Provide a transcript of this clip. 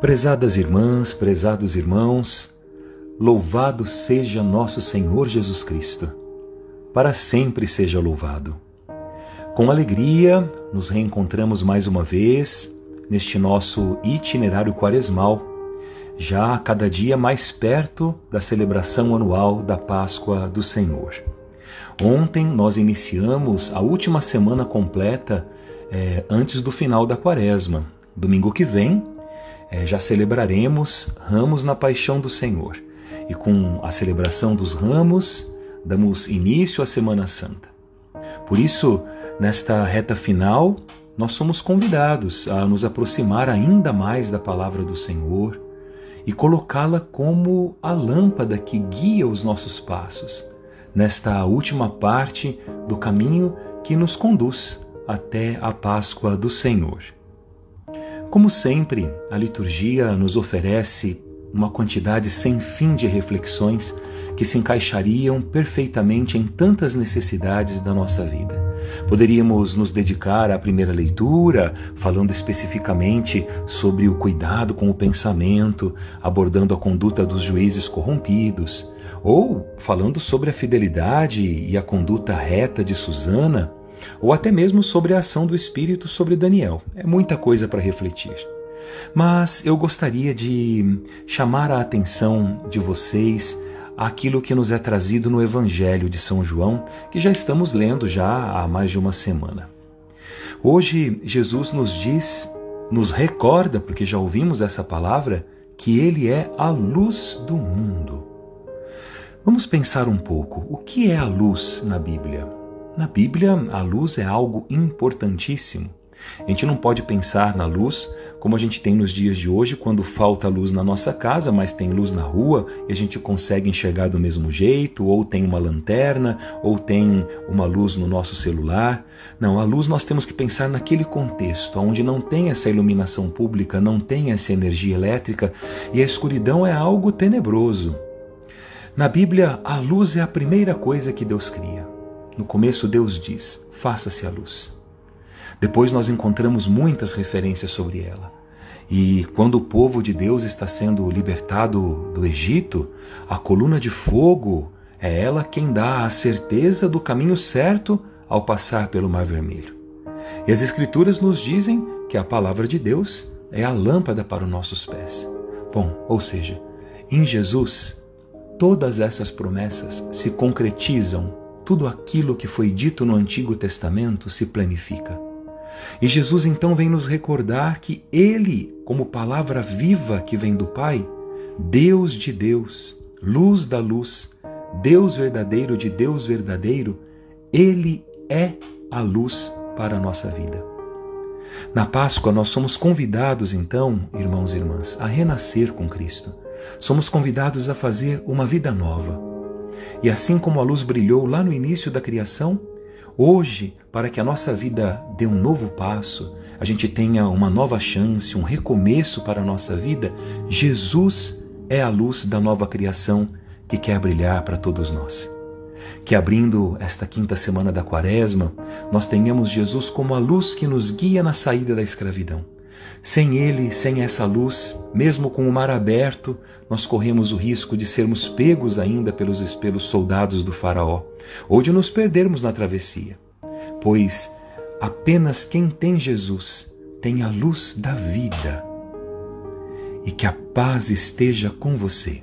Prezadas irmãs, prezados irmãos, louvado seja nosso Senhor Jesus Cristo. Para sempre seja louvado. Com alegria, nos reencontramos mais uma vez neste nosso itinerário quaresmal, já cada dia mais perto da celebração anual da Páscoa do Senhor. Ontem nós iniciamos a última semana completa é, antes do final da quaresma. Domingo que vem é, já celebraremos Ramos na Paixão do Senhor. E com a celebração dos ramos, damos início à Semana Santa. Por isso, nesta reta final, nós somos convidados a nos aproximar ainda mais da palavra do Senhor e colocá-la como a lâmpada que guia os nossos passos, nesta última parte do caminho que nos conduz até a Páscoa do Senhor. Como sempre, a liturgia nos oferece uma quantidade sem fim de reflexões que se encaixariam perfeitamente em tantas necessidades da nossa vida. Poderíamos nos dedicar à primeira leitura, falando especificamente sobre o cuidado com o pensamento, abordando a conduta dos juízes corrompidos, ou falando sobre a fidelidade e a conduta reta de Susana ou até mesmo sobre a ação do Espírito sobre Daniel. É muita coisa para refletir. Mas eu gostaria de chamar a atenção de vocês àquilo que nos é trazido no Evangelho de São João, que já estamos lendo já há mais de uma semana. Hoje Jesus nos diz, nos recorda, porque já ouvimos essa palavra, que ele é a luz do mundo. Vamos pensar um pouco, o que é a luz na Bíblia? Na Bíblia, a luz é algo importantíssimo. A gente não pode pensar na luz como a gente tem nos dias de hoje, quando falta luz na nossa casa, mas tem luz na rua e a gente consegue enxergar do mesmo jeito, ou tem uma lanterna, ou tem uma luz no nosso celular. Não, a luz nós temos que pensar naquele contexto, onde não tem essa iluminação pública, não tem essa energia elétrica e a escuridão é algo tenebroso. Na Bíblia, a luz é a primeira coisa que Deus cria. No começo, Deus diz: faça-se a luz. Depois, nós encontramos muitas referências sobre ela. E quando o povo de Deus está sendo libertado do Egito, a coluna de fogo é ela quem dá a certeza do caminho certo ao passar pelo Mar Vermelho. E as Escrituras nos dizem que a palavra de Deus é a lâmpada para os nossos pés. Bom, ou seja, em Jesus, todas essas promessas se concretizam tudo aquilo que foi dito no Antigo Testamento se planifica. E Jesus então vem nos recordar que Ele, como palavra viva que vem do Pai, Deus de Deus, luz da luz, Deus verdadeiro de Deus verdadeiro, Ele é a luz para a nossa vida. Na Páscoa, nós somos convidados, então, irmãos e irmãs, a renascer com Cristo. Somos convidados a fazer uma vida nova e assim como a luz brilhou lá no início da criação, hoje, para que a nossa vida dê um novo passo, a gente tenha uma nova chance, um recomeço para a nossa vida, Jesus é a luz da nova criação que quer brilhar para todos nós. Que abrindo esta quinta semana da Quaresma, nós tenhamos Jesus como a luz que nos guia na saída da escravidão sem ele, sem essa luz, mesmo com o mar aberto, nós corremos o risco de sermos pegos ainda pelos, pelos soldados do Faraó, ou de nos perdermos na travessia. Pois apenas quem tem Jesus tem a luz da vida. E que a paz esteja com você.